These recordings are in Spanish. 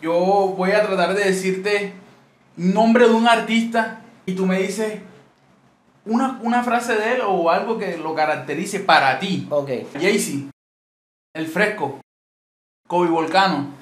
Yo voy a tratar de decirte nombre de un artista y tú me dices una, una frase de él o algo que lo caracterice para ti. Ok. Jaycee, El Fresco, Kobe Volcano.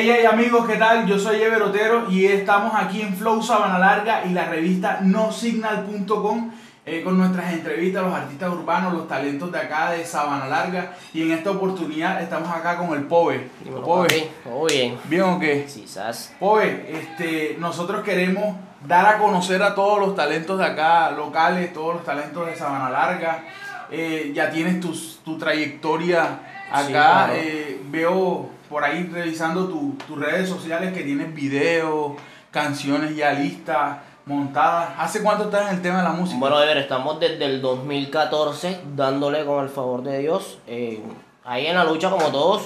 Hey, hey amigos, ¿qué tal? Yo soy Ever Otero y estamos aquí en Flow Sabana Larga y la revista nosignal.com eh, con nuestras entrevistas a los artistas urbanos, los talentos de acá de Sabana Larga y en esta oportunidad estamos acá con el Pove. Dímelo, Pove. ¿Todo bien? ¿bien o qué? Sí, sas. Pove, este, nosotros queremos dar a conocer a todos los talentos de acá, locales, todos los talentos de Sabana Larga. Eh, ya tienes tus- tu trayectoria acá. Sí, claro. eh, veo por ahí revisando tu- tus redes sociales que tienes videos, canciones ya listas, montadas. ¿Hace cuánto estás en el tema de la música? Bueno, Ever, estamos desde el 2014 dándole con el favor de Dios. eh, ahí en la lucha como todos.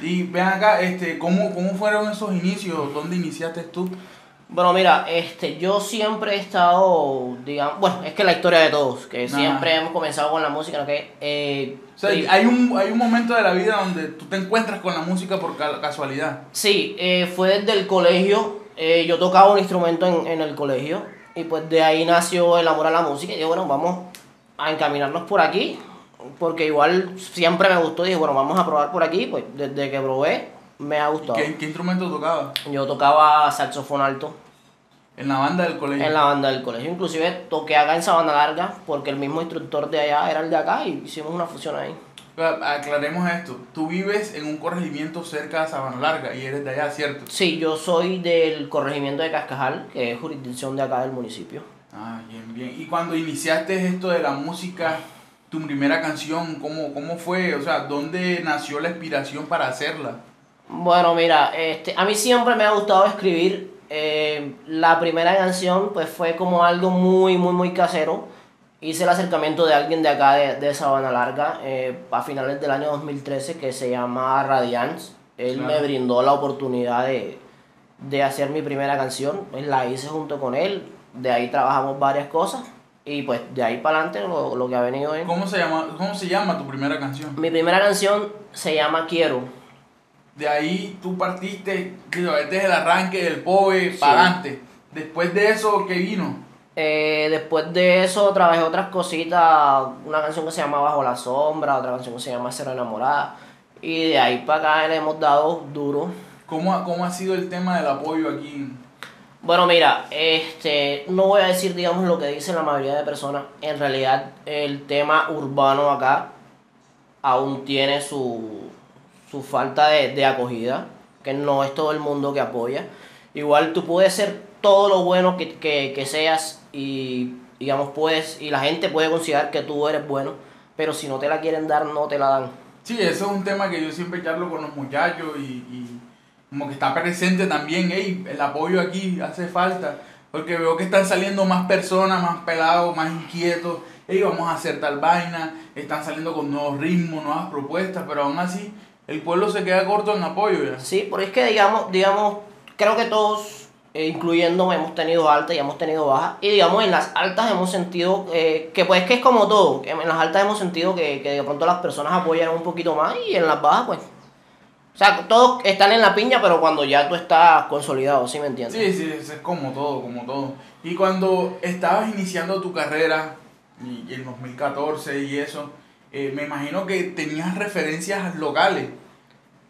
Y vean acá, este, ¿cómo, ¿cómo fueron esos inicios? ¿Dónde iniciaste tú? Bueno, mira, este, yo siempre he estado, digamos, bueno, es que la historia de todos, que siempre hemos comenzado con la música, ¿no? que eh, O sea, sí, hay un, hay un momento de la vida donde tú te encuentras con la música por ca- casualidad. sí, eh, fue desde el colegio, eh, yo tocaba un instrumento en, en el colegio y pues de ahí nació el amor a la música y dije, bueno, vamos a encaminarnos por aquí, porque igual siempre me gustó y dije, bueno, vamos a probar por aquí, pues desde que probé me ha gustado. ¿Qué, qué instrumento tocabas? Yo tocaba saxofón alto. En la banda del colegio. En la banda del colegio. Inclusive toqué acá en Sabana Larga porque el mismo instructor de allá era el de acá y hicimos una fusión ahí. Aclaremos esto. Tú vives en un corregimiento cerca de Sabana Larga y eres de allá, ¿cierto? Sí, yo soy del corregimiento de Cascajal, que es jurisdicción de acá del municipio. Ah, bien, bien. Y cuando iniciaste esto de la música, tu primera canción, ¿cómo, cómo fue? O sea, ¿dónde nació la inspiración para hacerla? Bueno, mira, este, a mí siempre me ha gustado escribir. eh, la primera canción pues fue como algo muy, muy, muy casero. Hice el acercamiento de alguien de acá de, de Sabana Larga eh, a finales del año 2013 que se llama Radiance. Él Claro. me brindó la oportunidad de, de hacer mi primera canción. Pues la hice junto con él. De ahí trabajamos varias cosas. Y pues de ahí para adelante lo, lo que ha venido es... ¿Cómo se llama, cómo se llama tu primera canción? Mi primera canción se llama Quiero. De ahí tú partiste, este es el arranque del POVE Sí. para adelante. Después de eso, ¿qué vino? Eh, después de eso trabajé otras cositas, una canción que se llama Bajo la Sombra, otra canción que se llama Cero Enamorada. Y de ahí para acá le hemos dado duro. ¿Cómo, ha- ¿Cómo ha sido el tema del apoyo aquí? Bueno, mira, este, no voy a decir, digamos, lo que dicen la mayoría de personas. En realidad, el tema urbano acá aún tiene su, su falta de, de acogida, que no es todo el mundo que apoya. Igual tú puedes ser todo lo bueno que, que, que seas y, digamos, puedes, y la gente puede considerar que tú eres bueno, pero si no te la quieren dar, no te la dan. Sí, eso es un tema que yo siempre charlo con los muchachos y, y como que está presente también, ey, el apoyo aquí hace falta, porque veo que están saliendo más personas, más pelados, más inquietos, ey, vamos a hacer tal vaina, están saliendo con nuevos ritmos, nuevas propuestas, pero aún así el pueblo se queda corto en apoyo ya. Sí, porque es que digamos, digamos, creo que todos, eh, incluyéndome, hemos tenido altas y hemos tenido bajas. Y digamos, en las altas hemos sentido eh, que pues que es como todo. En las altas hemos sentido que, que de pronto las personas apoyan un poquito más y en las bajas pues... O sea, todos están en la piña, pero cuando ya tú estás consolidado, ¿sí me entiendes? Sí, sí, eso es como todo, como todo. Y cuando estabas iniciando tu carrera, y y en 2014 y eso, eh, me imagino que tenías referencias locales.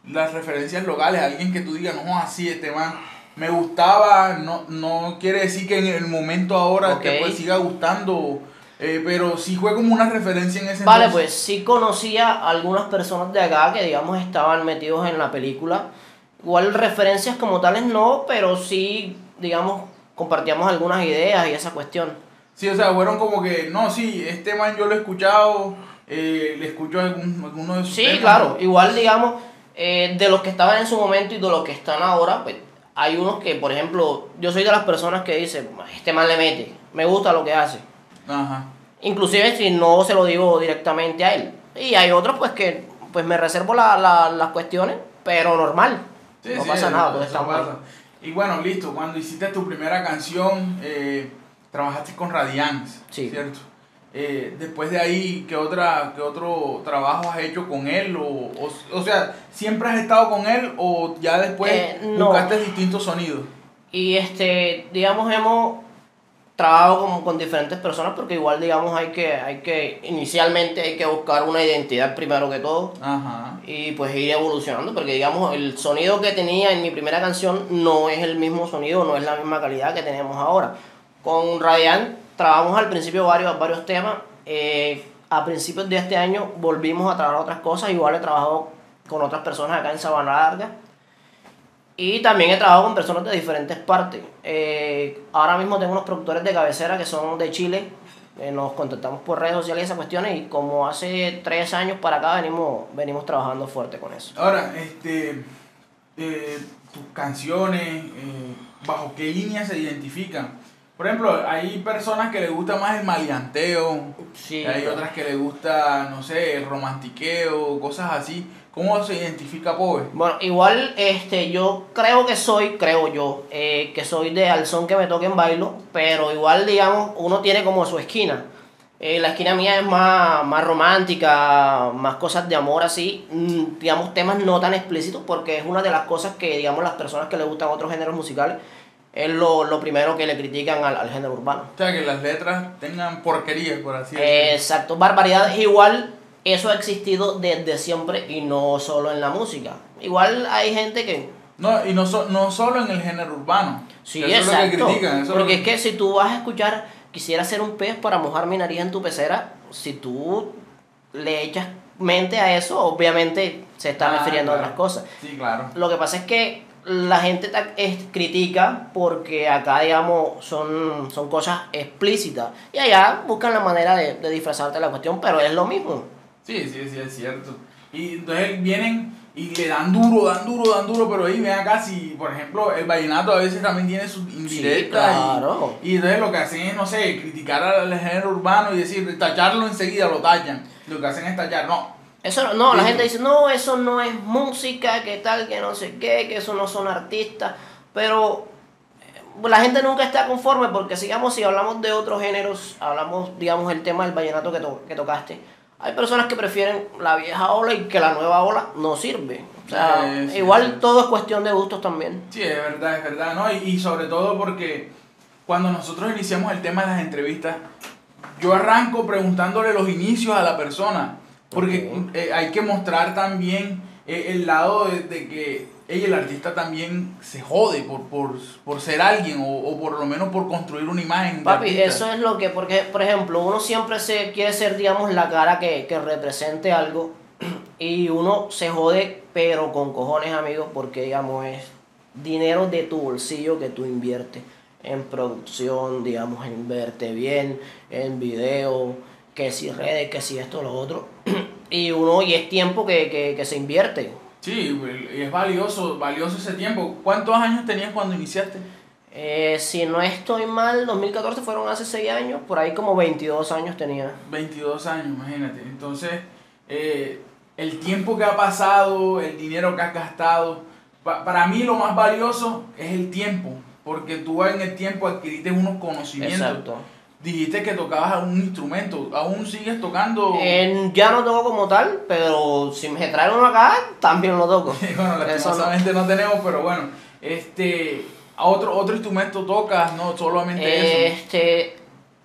Las referencias locales, alguien que tú digas, no, así este man me gustaba, no, no quiere decir que en el momento ahora te Ok. pues, siga gustando, eh, pero sí fue como una referencia en ese Vale, entonces. pues sí conocía a algunas personas de acá que digamos estaban metidos en la película. Igual referencias como tales no, pero sí, digamos, compartíamos algunas ideas y esa cuestión. Sí, o sea, fueron como que, no, sí, este man yo lo he escuchado, eh, le escucho algún, alguno de sus Sí, temas. claro, igual digamos, eh, de los que estaban en su momento y de los que están ahora, pues hay unos que, por ejemplo, yo soy de las personas que dicen, este man le mete, me gusta lo que hace. Ajá. Inclusive si no se lo digo directamente a él. Y hay otros pues que pues me reservo la- la- las cuestiones pero normal. Sí, no sí, pasa nada, todo está mal. pasa. Y bueno, listo, cuando hiciste tu primera canción, eh, trabajaste con Radiance, Sí. ¿cierto? Eh, después de ahí, ¿qué, otra, ¿qué otro trabajo has hecho con él? O, o, o sea, ¿siempre has estado con él o ya después Eh, no. buscaste distintos sonidos? Y este, digamos, hemos trabajado con, con diferentes personas porque igual, digamos, hay que, hay que, inicialmente hay que buscar una identidad primero que todo Ajá. y pues ir evolucionando porque, digamos, el sonido que tenía en mi primera canción no es el mismo sonido, no es la misma calidad que tenemos ahora. Con Radiant trabajamos al principio varios, varios temas. eh, a principios de este año volvimos a trabajar otras cosas, igual he trabajado con otras personas acá en Sabana Larga. Y también he trabajado con personas de diferentes partes. Eh, ahora mismo tengo unos productores de cabecera que son de Chile. Eh, nos contactamos por redes sociales y esas cuestiones. Y como hace tres años para acá venimos, venimos trabajando fuerte con eso. Ahora, este, tus canciones, ¿bajo qué línea se identifican? Por ejemplo, hay personas que les gusta más el maleanteo, Sí, hay otras que les gusta, no sé, el romantiqueo, cosas así. ¿Cómo se identifica Poe? Bueno, igual este, yo creo que soy, creo yo, eh, que soy de al son que me toque en bailo, pero igual, digamos, uno tiene como su esquina. Eh, la esquina mía es más, más romántica, más cosas de amor así, mm, digamos, temas no tan explícitos, porque es una de las cosas que, digamos, las personas que le gustan otros géneros musicales, es lo, lo primero que le critican al, al género urbano. O sea, que las letras tengan porquería, por así decirlo. Exacto, barbaridad. Igual eso ha existido desde siempre y no solo en la música. Igual hay gente que... No, y no, so- no solo en el género urbano. Sí, eso es lo que exacto. critican. eso es lo Porque que- es que si tú vas a escuchar, quisiera ser un pez para mojar mi nariz en tu pecera, si tú le echas mente a eso, obviamente se está Ah, refiriendo a otras cosas. Sí, claro. Lo que pasa es que la gente critica porque acá, digamos, son, son cosas explícitas. Y allá buscan la manera de, de disfrazarte la cuestión, pero es lo mismo. Sí, sí, sí, es cierto. Y entonces vienen y le dan duro, dan duro, dan duro, pero ahí ven acá si, por ejemplo, el vallenato a veces también tiene sus indirectas. claro. y, entonces lo que hacen es, no sé, criticar al género urbano y decir, tacharlo enseguida, lo tachan. Lo que hacen es tachar, no. Eso no, no, la gente dice, no, eso no es música, que tal, que no sé qué, que eso no son artistas, pero eh, la gente nunca está conforme porque sigamos, si hablamos de otros géneros, hablamos, digamos, el tema del vallenato que, to- que tocaste, hay personas que prefieren la vieja ola y que la nueva ola no sirve. O sea, sí, igual todo es cuestión de gustos también. Sí, es verdad, es verdad, ¿no? Y, y sobre todo porque cuando nosotros iniciamos el tema de las entrevistas, yo arranco preguntándole los inicios a la persona, porque eh, hay que mostrar también eh, el lado de, de que ella, el artista también se jode por, por, por ser alguien o, o por lo menos por construir una imagen. de Papi, artista. eso es lo que, porque, por ejemplo, uno siempre se quiere ser, digamos, la cara que, que represente algo y uno se jode, pero con cojones, amigos, porque, digamos, es dinero de tu bolsillo que tú inviertes en producción, digamos, en verte bien, en video, que si redes, que si esto, lo otro. Y uno, y es tiempo que, que, que se invierte. Sí, y es valioso, valioso ese tiempo. ¿Cuántos años tenías cuando iniciaste? Eh, si no estoy mal, 2014 fueron hace 6 años, por ahí como 22 años tenía. 22 años, imagínate. Entonces, eh, el tiempo que ha pasado, el dinero que has gastado, pa- para mí lo más valioso es el tiempo, porque tú en el tiempo adquiriste unos conocimientos. Exacto. Dijiste que tocabas un instrumento, aún sigues tocando. Eh, ya no toco como tal, pero si me traen uno acá, también lo toco. bueno, Eso no. lastimosamente no. tenemos, pero bueno, este, a otro, otro instrumento tocas, no solamente eso. Este,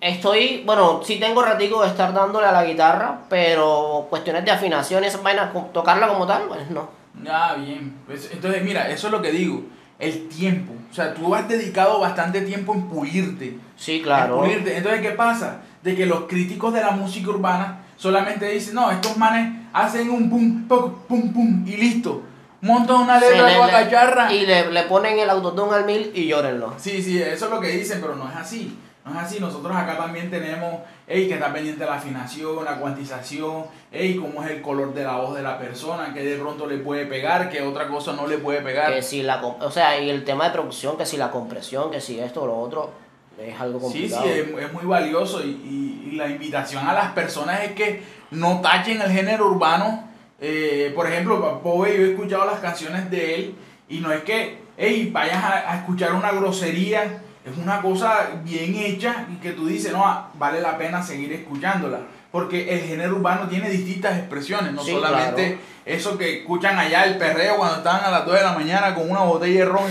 estoy, bueno, sí tengo ratico de estar dándole a la guitarra, pero cuestiones de afinación y esas vainas, tocarla como tal, pues no. Ah, bien. Pues, entonces, mira, eso es lo que digo. El tiempo. O sea, tú has dedicado bastante tiempo en pulirte. Sí, claro. En pulirte. Entonces, ¿qué pasa? De que los críticos de la música urbana solamente dicen, no, estos manes hacen un pum, pum, pum, pum, y listo. Montan una letra le- de le- cacharra. y le, le ponen el autotune al mil y llórenlo. Sí, sí, eso es lo que dicen, pero no es así. Es así. Nosotros acá también tenemos, hey, que está pendiente la afinación, la cuantización, hey, cómo es el color de la voz de la persona, que de pronto le puede pegar, que otra cosa no le puede pegar. Que si la, o sea, y el tema de producción, que si la compresión, que si esto o lo otro, es algo Sí, sí, complicado. es, es muy valioso y, y- y la invitación a las personas es que no tachen el género urbano Eh, por ejemplo, Poe, yo he escuchado las canciones de él y no es que, hey, vayas a, a escuchar una grosería, es una cosa bien hecha y que tú dices, no, vale la pena seguir escuchándola. Porque el género urbano tiene distintas expresiones, no Sí, solamente claro. eso que escuchan allá el perreo cuando estaban a las 2 de la mañana con una botella de ron.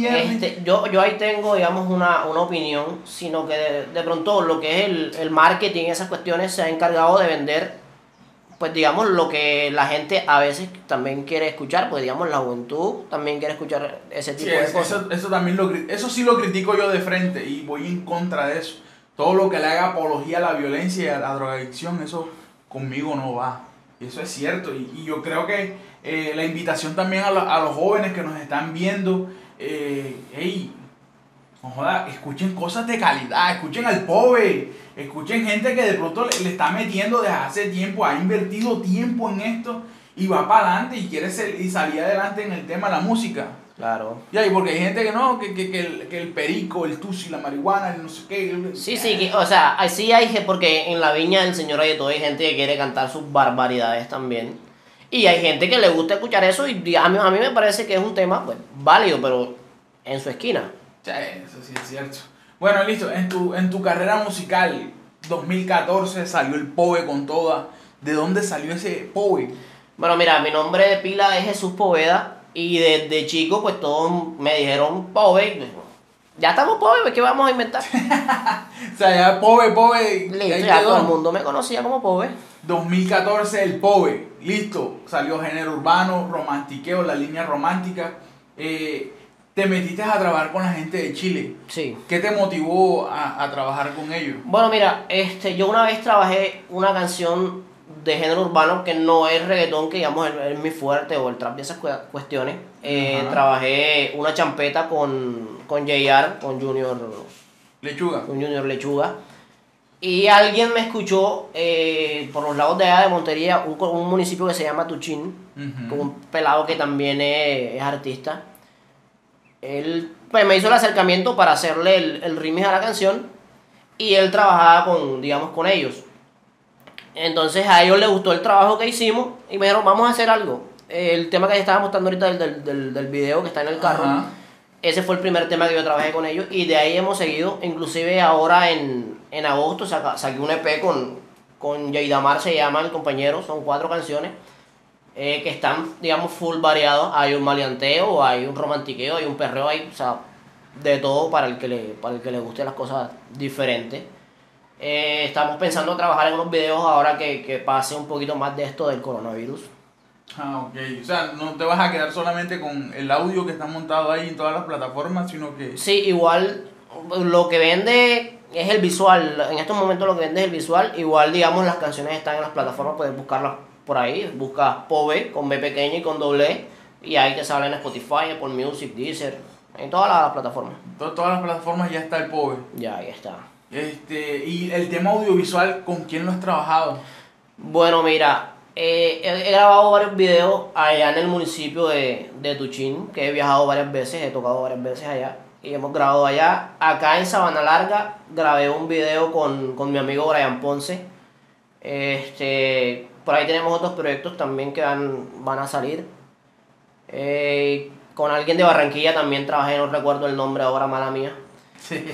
Este, yo, yo ahí tengo, digamos, una, una opinión, sino que de, de pronto lo que es el, el marketing, esas cuestiones, se ha encargado de vender, pues digamos, lo que la gente a veces también quiere escuchar, pues digamos, la juventud también quiere escuchar ese Sí, tipo de eso, cosas. eso, eso también lo, eso sí lo critico yo de frente y voy en contra de eso. Todo lo que le haga apología a la violencia y a la drogadicción, eso conmigo no va. Y eso es cierto. Y, y yo creo que eh, la invitación también a, lo- a los jóvenes que nos están viendo, eh, hey, no joda, escuchen cosas de calidad, escuchen al pobre, escuchen gente que de pronto le, le está metiendo desde hace tiempo, ha invertido tiempo en esto y va para adelante y quiere ser, y salir adelante en el tema de la música. Claro. Ya, y porque hay gente que no, que, que, que, el, que el perico, el tusi, la marihuana, el no sé qué. Sí, sí, que- o sea, así hay gente, porque en la viña del Señor hay todo, hay gente que quiere cantar sus barbaridades también. Y hay gente que le gusta escuchar eso y a mí, a mí me parece que es un tema pues válido, pero en su esquina. Sí, eso sí es cierto. Bueno, listo, en tu, en tu carrera musical, 2014 salió el Poe con toda. ¿De dónde salió ese Poe? Bueno, mira, mi nombre de pila es Jesús Poveda y desde chico pues todos me dijeron Pove. Ya estamos pues, ¿qué vamos a inventar? O sea, ya Poe, Poe, Listo, ya todo el mundo me conocía como Pove. 2014 el Poe, listo, salió género urbano, romantiqueo, la línea romántica. Eh, te metiste a trabajar con la gente de Chile. Sí. ¿Qué te motivó a, a trabajar con ellos? Bueno, mira, este, yo una vez trabajé una canción de género urbano que no es reggaetón, que digamos es, es mi fuerte o el trap de esas cue- cuestiones. Eh, trabajé una champeta con, con JR, con Junior, Lechuga. con Junior Lechuga. Y alguien me escuchó eh, por los lados de allá de Montería, un, un municipio que se llama Tuchín, Ujú. con un pelado que también es, es artista. Él pues, me hizo el acercamiento para hacerle el, el remix a la canción y él trabajaba con, digamos, con ellos. Entonces a ellos les gustó el trabajo que hicimos y me dijeron, vamos a hacer algo. El tema que les estaba mostrando ahorita del, del, del, del video que está en el carro, Ajá. ese fue el primer tema que yo trabajé con ellos y de ahí hemos seguido. Inclusive ahora en, en agosto saca- saqué un EP con, con Yeidamar, se llama el compañero, son cuatro canciones eh, que están, digamos, full variados. Hay un maleanteo, hay un romantiqueo, hay un perreo, hay, o sea, de todo para el que le, para el que le guste las cosas diferentes. Eh, estamos pensando trabajar en unos videos ahora que, que pase un poquito más de esto del coronavirus. Ah, ok. O sea, no te vas a quedar solamente con el audio que está montado ahí en todas las plataformas, sino que... Sí, igual lo que vende es el visual. En estos momentos lo que vende es el visual. Igual, digamos, las canciones están en las plataformas, puedes buscarlas por ahí. Buscas Pove con B pequeña y con doble E. Y ahí te sale en Spotify, Apple Music, Deezer, en todas las plataformas. to- todas las plataformas ya está el Poe. Ya, ahí está. Este, y el tema audiovisual, ¿con quién lo has trabajado? Bueno, mira, eh, he, he grabado varios videos allá en el municipio de, de Tuchín, que he viajado varias veces, he tocado varias veces allá. Y hemos grabado allá. Acá en Sabana Larga grabé un video con, con mi amigo Brian Ponce. Este, por ahí tenemos otros proyectos también que van, van a salir. Eh, con alguien de Barranquilla también trabajé, no recuerdo el nombre ahora, mala mía. Sí.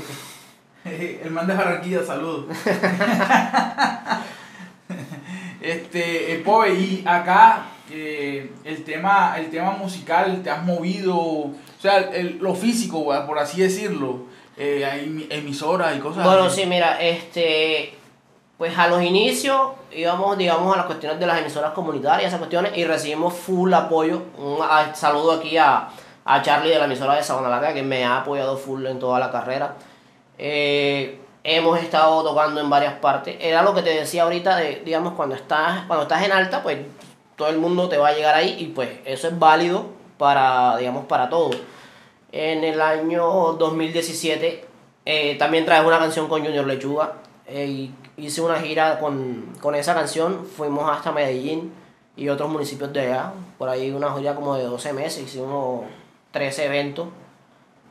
El man de Barranquilla, saludos. este, Poe, y acá eh, el, tema, el tema musical, te has movido, o sea, el- lo físico, por así decirlo, eh, hay emisoras y cosas Bueno, así. sí, mira, este, pues a los inicios íbamos, digamos, a las cuestiones de las emisoras comunitarias, esas cuestiones, y recibimos full apoyo. Un a- saludo aquí a, a Charlie de la emisora de Sabana Larga, que me ha apoyado full en toda la carrera. Eh, hemos estado tocando en varias partes. Era lo que te decía ahorita, de, digamos, cuando estás, cuando estás en alta, pues todo el mundo te va a llegar ahí, y pues eso es válido para, digamos, para todo. En el año 2017 eh, también traje una canción con Junior Lechuga. Eh, hice una gira con, con esa canción. Fuimos hasta Medellín y otros municipios de allá. Por ahí una gira como de 12 meses. Hicimos 13 eventos.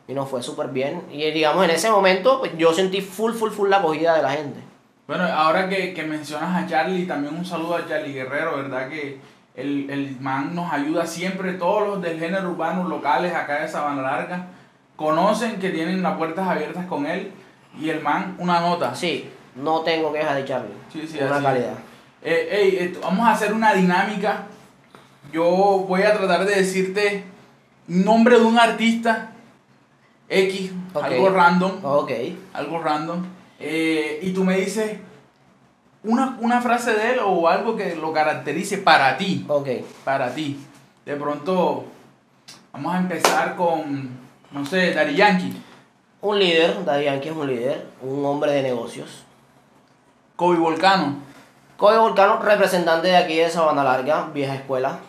Y nos fue súper bien. Y digamos, en ese momento pues, yo sentí full, full, full la acogida de la gente. Bueno, ahora que, que mencionas a Charlie, también un saludo a Charlie Guerrero, ¿verdad? Que el, el man nos ayuda siempre, todos los del género urbano locales acá de Sabana Larga conocen que tienen las puertas abiertas con él y el man una nota. Sí, no tengo quejas de Charlie. Sí, sí, una calidad. Eh, ey, esto- vamos a hacer una dinámica. Yo voy a tratar de decirte nombre de un artista X, algo random, Ok. algo random, eh, y tú me dices una, una frase de él o algo que lo caracterice para ti, Ok. para ti. De pronto, vamos a empezar con, no sé, Daddy Yankee, Un líder, Daddy Yankee es un líder, un hombre de negocios. Kobe Volcano, Kobe Volcano, representante de aquí de Sabana Larga, vieja escuela.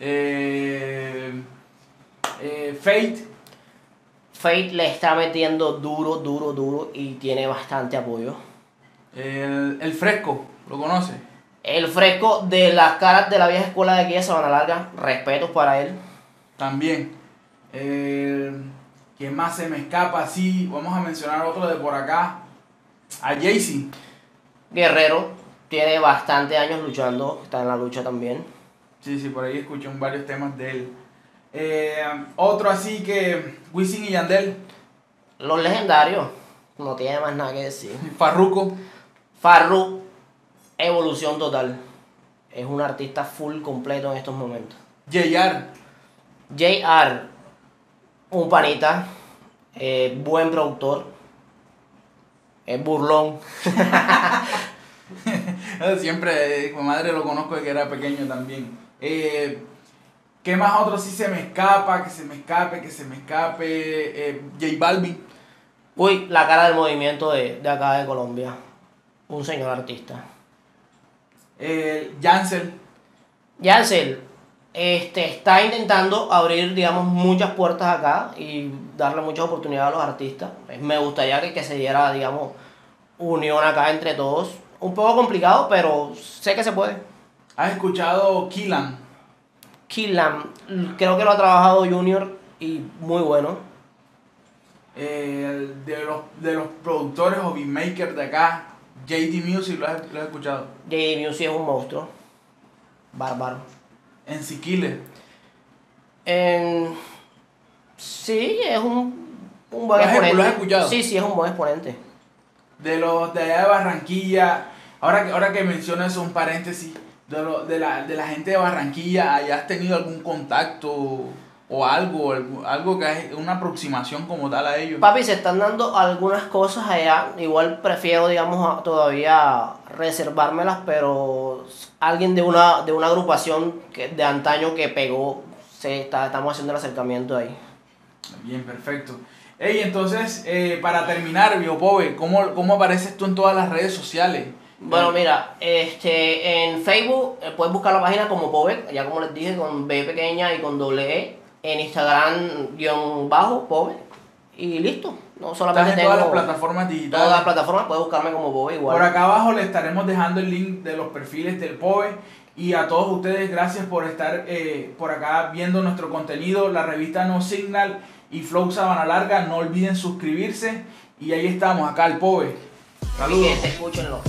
eh, eh, Fate, Fate le está metiendo duro, duro, duro y tiene bastante apoyo. el, el Fresco, ¿lo conoces? El fresco de las caras de la vieja escuela de aquí de Sabana Larga, respetos para él. También. Eh, ¿Quién más se me escapa? Sí, vamos a mencionar otro de por acá. A Jaycee. Guerrero, tiene bastante años luchando, está en la lucha también. Sí, sí, por ahí escuché varios temas de él. Eh, otro así que Wisin y Yandel. Los legendarios, no tiene más nada que decir. Farruko. Farru, evolución total. Es un artista full completo en estos momentos. JR. JR, un panita, eh, buen productor, es burlón. Siempre, mi madre lo conozco de que era pequeño también. Eh, ¿Qué más otro sí se me escapa? Que se me escape, que se me escape. Eh, J Balvin. Uy, la cara del movimiento de, de acá de Colombia. Un señor artista. Eh, Jansel. Yancel este, está intentando abrir, digamos, muchas puertas acá y darle muchas oportunidades a los artistas. Me gustaría que, que se diera, digamos, unión acá entre todos. Un poco complicado, pero sé que se puede. ¿Has escuchado Killan? Killam, creo que lo ha trabajado Junior y muy bueno. Eh, de, los, de los productores o beatmakers de acá, JD Music, ¿lo has, lo has escuchado? JD Music es un monstruo. Bárbaro. En Siquile. En- Sí, es un, un buen ¿Lo has- exponente. lo has escuchado? Sí, sí, es un buen exponente. De los de allá de Barranquilla. Ahora que, ahora que mencionas un paréntesis. De, lo- de, la, de la gente de Barranquilla, ¿hayas tenido algún contacto o algo? Algo, que es una aproximación como tal a ellos? Papi, se están dando algunas cosas allá. Igual prefiero, digamos, todavía reservármelas, pero alguien de una, de una agrupación que, de antaño que pegó, se está, estamos haciendo el acercamiento ahí. Bien, perfecto. Ey, entonces, eh, para terminar, Biopove, ¿cómo, ¿cómo apareces tú en todas las redes sociales? Bueno, mira, este, en Facebook eh, puedes buscar la página como Povec, ya como les dije, con B pequeña y con doble E. En Instagram, guion bajo, Povec. Y listo. No solamente Estás en tengo todas las plataformas digitales. todas las plataformas, puedes buscarme como Povec igual. Por acá abajo le estaremos dejando el link de los perfiles del POE. Y a todos ustedes, gracias por estar eh, por acá viendo nuestro contenido. La revista No Signal y Flow Sabana Larga. No olviden suscribirse. Y ahí estamos, acá el POE. Saludos. Gente, escúchenlo.